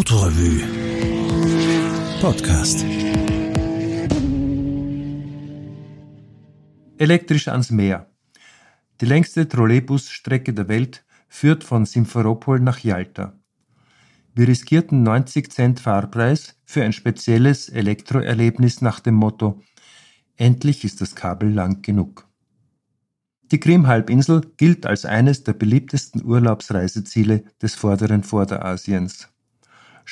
Autorevue Podcast. Elektrisch ans Meer. Die längste Trolleybusstrecke der Welt führt von Simferopol nach Jalta. Wir riskierten 90 Cent Fahrpreis für ein spezielles Elektroerlebnis nach dem Motto Endlich ist das Kabel lang genug. Die Krim-Halbinsel gilt als eines der beliebtesten Urlaubsreiseziele des vorderen Vorderasiens.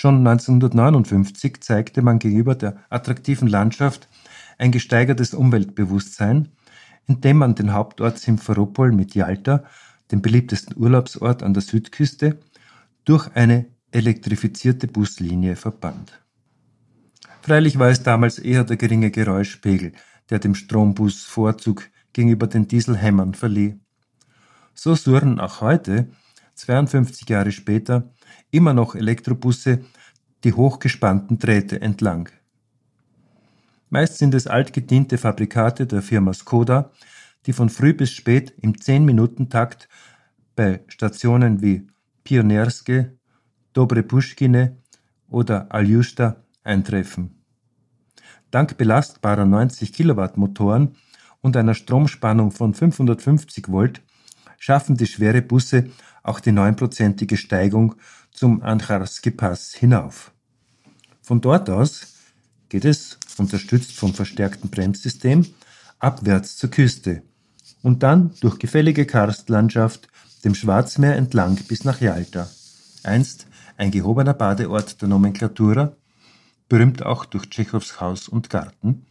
Schon 1959 zeigte man gegenüber der attraktiven Landschaft ein gesteigertes Umweltbewusstsein, indem man den Hauptort Simferopol mit Yalta, dem beliebtesten Urlaubsort an der Südküste, durch eine elektrifizierte Buslinie verband. Freilich war es damals eher der geringe Geräuschpegel, der dem Strombus Vorzug gegenüber den Dieselhämmern verlieh. So surren auch heute, 52 Jahre später, immer noch Elektrobusse die hochgespannten Drähte entlang. Meist sind es altgediente Fabrikate der Firma Skoda, die von früh bis spät im 10-Minuten-Takt bei Stationen wie Pionierske, Dobre Puschkine oder Aljusta eintreffen. Dank belastbarer 90 Kilowatt Motoren und einer Stromspannung von 550 Volt schaffen die schwere Busse auch die neunprozentige Steigung zum Ancharski Pass hinauf. Von dort aus geht es, unterstützt vom verstärkten Bremssystem, abwärts zur Küste und dann durch gefällige Karstlandschaft dem Schwarzmeer entlang bis nach Jalta, einst ein gehobener Badeort der Nomenklatura, berühmt auch durch Tschechows Haus und Garten,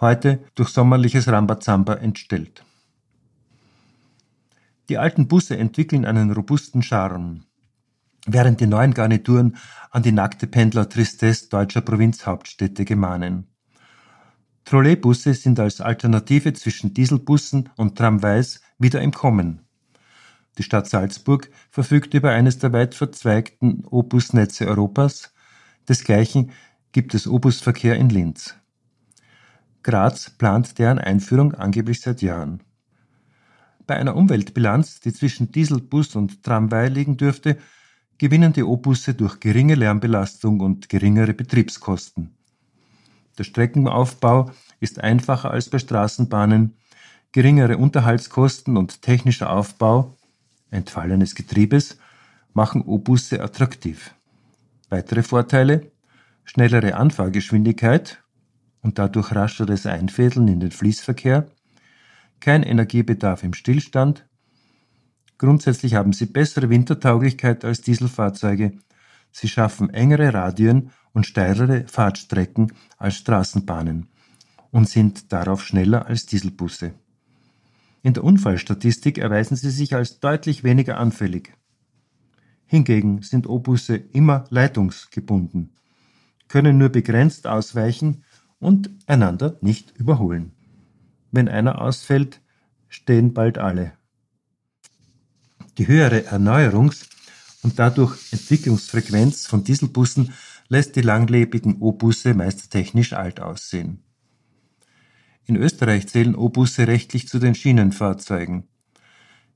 heute durch sommerliches Rambazamba entstellt. Die alten Busse entwickeln einen robusten Charme, während die neuen Garnituren an die nackte Pendler-Tristesse deutscher Provinzhauptstädte gemahnen. Trolleybusse sind als Alternative zwischen Dieselbussen und Tramways wieder im Kommen. Die Stadt Salzburg verfügt über eines der weit verzweigten O-Bus-Netze Europas. Desgleichen gibt es O-Bus-Verkehr in Linz. Graz plant deren Einführung angeblich seit Jahren. Bei einer Umweltbilanz, die zwischen Dieselbus und Tramway liegen dürfte, gewinnen die O-Busse durch geringe Lärmbelastung und geringere Betriebskosten. Der Streckenaufbau ist einfacher als bei Straßenbahnen, geringere Unterhaltskosten und technischer Aufbau, entfallenes Getriebes, machen O-Busse attraktiv. Weitere Vorteile schnellere Anfahrgeschwindigkeit und dadurch rascheres Einfädeln in den Fließverkehr, kein Energiebedarf im Stillstand. Grundsätzlich haben sie bessere Wintertauglichkeit als Dieselfahrzeuge. Sie schaffen engere Radien und steilere Fahrtstrecken als Straßenbahnen und sind darauf schneller als Dieselbusse. In der Unfallstatistik erweisen sie sich als deutlich weniger anfällig. Hingegen sind O-Busse immer leitungsgebunden, können nur begrenzt ausweichen und einander nicht überholen. Wenn einer ausfällt, stehen bald alle. Die höhere Erneuerungs- und dadurch Entwicklungsfrequenz von Dieselbussen lässt die langlebigen O-Busse meist technisch alt aussehen. In Österreich zählen O-Busse rechtlich zu den Schienenfahrzeugen.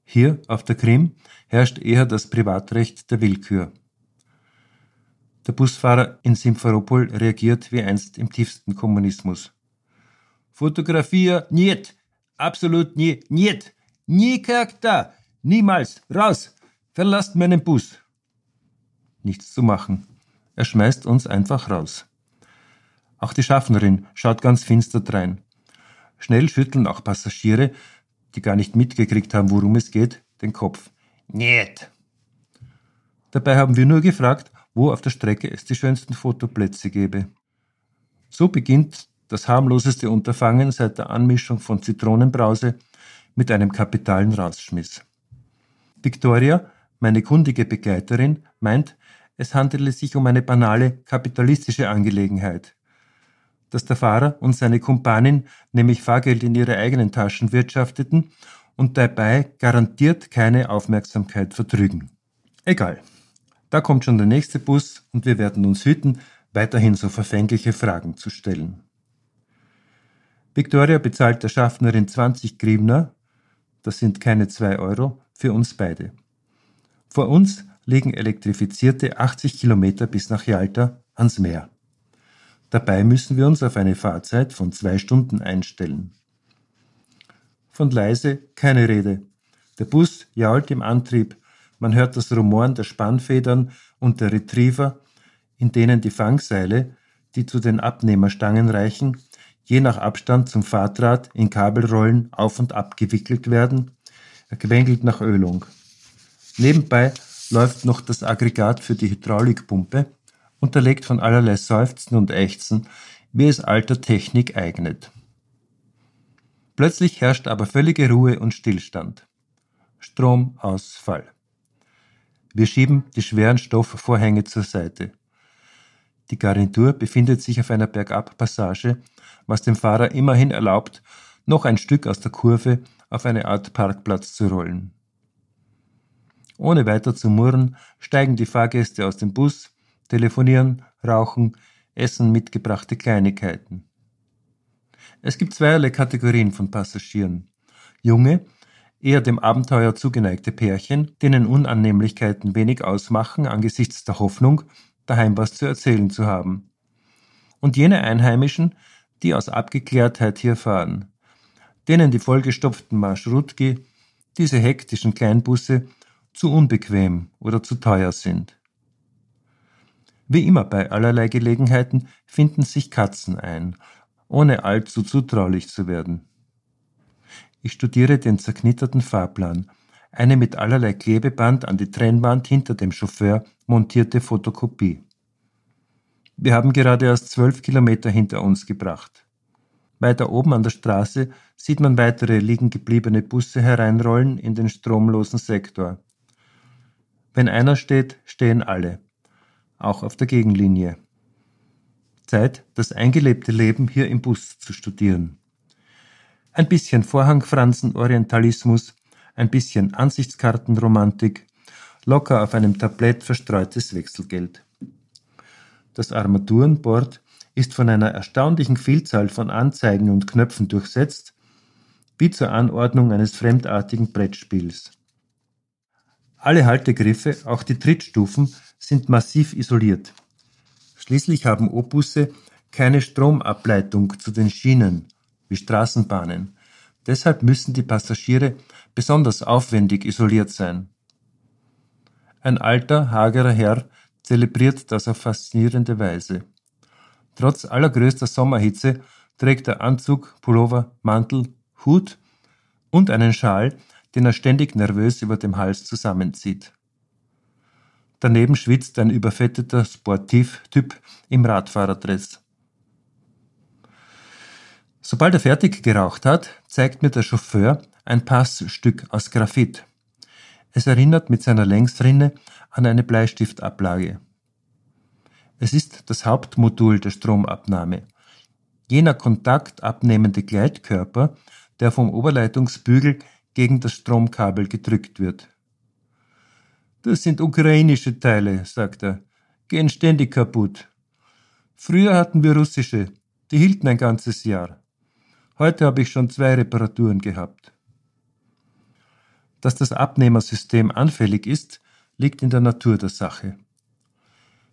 Hier, auf der Krim, herrscht eher das Privatrecht der Willkür. Der Busfahrer in Simferopol reagiert wie einst im tiefsten Kommunismus Fotografia, niet. Absolut nie, niet. Никогда. Niemals. Raus. Verlasst meinen Bus. Nichts zu machen. Er schmeißt uns einfach raus. Auch die Schaffnerin schaut ganz finster drein. Schnell schütteln auch Passagiere, die gar nicht mitgekriegt haben, worum es geht, den Kopf. Niet. Dabei haben wir nur gefragt, wo auf der Strecke es die schönsten Fotoplätze gäbe. So beginnt das harmloseste Unterfangen seit der Anmischung von Zitronenbrause mit einem kapitalen Rausschmiss. Victoria, meine kundige Begleiterin, meint, es handele sich um eine banale kapitalistische Angelegenheit. Dass der Fahrer und seine Kumpanin nämlich Fahrgeld in ihre eigenen Taschen wirtschafteten und dabei garantiert keine Aufmerksamkeit vertrügen. Egal. Da kommt schon der nächste Bus und wir werden uns hüten, weiterhin so verfängliche Fragen zu stellen. Victoria bezahlt der Schaffnerin 20 Grivner, das sind keine zwei Euro, für uns beide. Vor uns liegen elektrifizierte 80 Kilometer bis nach Jalta ans Meer. Dabei müssen wir uns auf eine Fahrzeit von zwei Stunden einstellen. Von leise keine Rede. Der Bus jault im Antrieb, man hört das Rumoren der Spannfedern und der Retriever, in denen die Fangseile, die zu den Abnehmerstangen reichen, je nach Abstand zum Fahrdraht in Kabelrollen auf und ab gewickelt werden, er quengelt nach Ölung. Nebenbei läuft noch das Aggregat für die Hydraulikpumpe, unterlegt von allerlei Seufzen und Ächzen, wie es alter Technik eignet. Plötzlich herrscht aber völlige Ruhe und Stillstand. Stromausfall. Wir schieben die schweren Stoffvorhänge zur Seite. Die Garnitur befindet sich auf einer Bergabpassage, was dem Fahrer immerhin erlaubt, noch ein Stück aus der Kurve auf eine Art Parkplatz zu rollen. Ohne weiter zu murren, steigen die Fahrgäste aus dem Bus, telefonieren, rauchen, essen mitgebrachte Kleinigkeiten. Es gibt zweierlei Kategorien von Passagieren. Junge, eher dem Abenteuer zugeneigte Pärchen, denen Unannehmlichkeiten wenig ausmachen angesichts der Hoffnung, daheim was zu erzählen zu haben. Und jene Einheimischen, die aus Abgeklärtheit hier fahren, denen die vollgestopften Marschrutki, diese hektischen Kleinbusse, zu unbequem oder zu teuer sind. Wie immer bei allerlei Gelegenheiten finden sich Katzen ein, ohne allzu zutraulich zu werden. Ich studiere den zerknitterten Fahrplan, eine mit allerlei Klebeband an die Trennwand hinter dem Chauffeur montierte Fotokopie. Wir haben gerade erst zwölf Kilometer hinter uns gebracht. Weiter oben an der Straße sieht man weitere liegen gebliebene Busse hereinrollen in den stromlosen Sektor. Wenn einer steht, stehen alle, auch auf der Gegenlinie. Zeit, das eingelebte Leben hier im Bus zu studieren ein bisschen Vorhangfransen-Orientalismus, ein bisschen Ansichtskartenromantik, locker auf einem Tablett verstreutes Wechselgeld. Das Armaturenboard ist von einer erstaunlichen Vielzahl von Anzeigen und Knöpfen durchsetzt, wie zur Anordnung eines fremdartigen Brettspiels. Alle Haltegriffe, auch die Trittstufen, sind massiv isoliert. Schließlich haben Obusse keine Stromableitung zu den Schienen, wie Straßenbahnen. Deshalb müssen die Passagiere besonders aufwendig isoliert sein. Ein alter, hagerer Herr zelebriert das auf faszinierende Weise. Trotz allergrößter Sommerhitze trägt er Anzug, Pullover, Mantel, Hut und einen Schal, den er ständig nervös über dem Hals zusammenzieht. Daneben schwitzt ein überfetteter Sportivtyp im Radfahrerdress. Sobald er fertig geraucht hat, zeigt mir der Chauffeur ein Passstück aus Graphit. Es erinnert mit seiner Längsrinne an eine Bleistiftablage. Es ist das Hauptmodul der Stromabnahme. Jener kontaktabnehmende Gleitkörper, der vom Oberleitungsbügel gegen das Stromkabel gedrückt wird. Das sind ukrainische Teile, sagt er, gehen ständig kaputt. Früher hatten wir russische, die hielten ein ganzes Jahr. Heute habe ich schon zwei Reparaturen gehabt. Dass das Abnehmersystem anfällig ist, liegt in der Natur der Sache.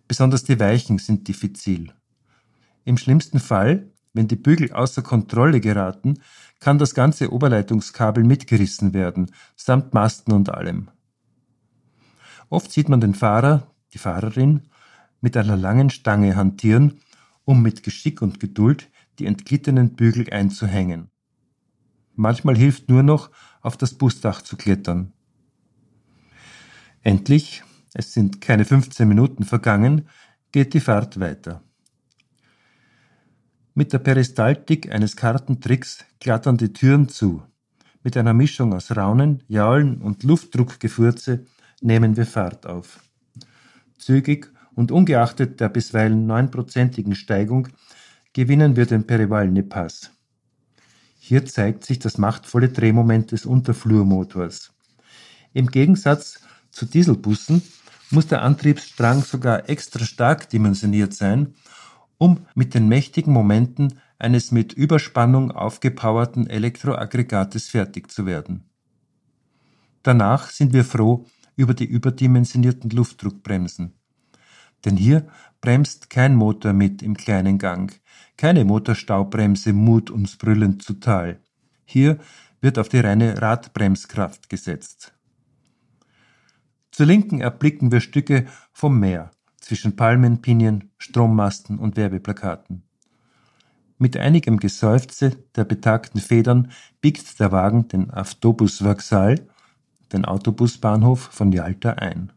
Besonders die Weichen sind diffizil. Im schlimmsten Fall, wenn die Bügel außer Kontrolle geraten, kann das ganze Oberleitungskabel mitgerissen werden, samt Masten und allem. Oft sieht man den Fahrer, die Fahrerin, mit einer langen Stange hantieren, um mit Geschick und Geduld die entglittenen Bügel einzuhängen. Manchmal hilft nur noch, auf das Busdach zu klettern. Endlich, es sind keine 15 Minuten vergangen, geht die Fahrt weiter. Mit der Peristaltik eines Kartentricks klattern die Türen zu. Mit einer Mischung aus Raunen, Jaulen und Luftdruckgefurze nehmen wir Fahrt auf. Zügig und ungeachtet der bisweilen neunprozentigen Steigung gewinnen wir den Perivalny Pass. Hier zeigt sich das machtvolle Drehmoment des Unterflurmotors. Im Gegensatz zu Dieselbussen muss der Antriebsstrang sogar extra stark dimensioniert sein, um mit den mächtigen Momenten eines mit Überspannung aufgepowerten Elektroaggregates fertig zu werden. Danach sind wir froh, über die überdimensionierten Luftdruckbremsen. Denn hier bremst kein Motor mit im kleinen Gang, keine Motorstaubremse mut uns brüllend zu Tal. Hier wird auf die reine Radbremskraft gesetzt. Zur Linken erblicken wir Stücke vom Meer zwischen Palmen, Pinien, Strommasten und Werbeplakaten. Mit einigem Geseufze der betagten Federn biegt der Wagen den Autobus Vauxhall, den Autobusbahnhof von Yalta, ein.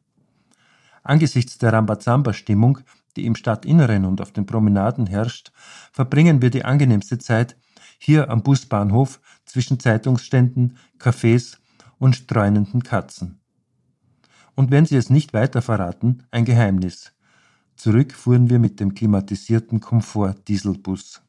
Angesichts der Rambazamba-Stimmung, die im Stadtinneren und auf den Promenaden herrscht, verbringen wir die angenehmste Zeit hier am Busbahnhof zwischen Zeitungsständen, Cafés und streunenden Katzen. Und wenn Sie es nicht weiter verraten, ein Geheimnis. Zurück fuhren wir mit dem klimatisierten Komfort-Dieselbus.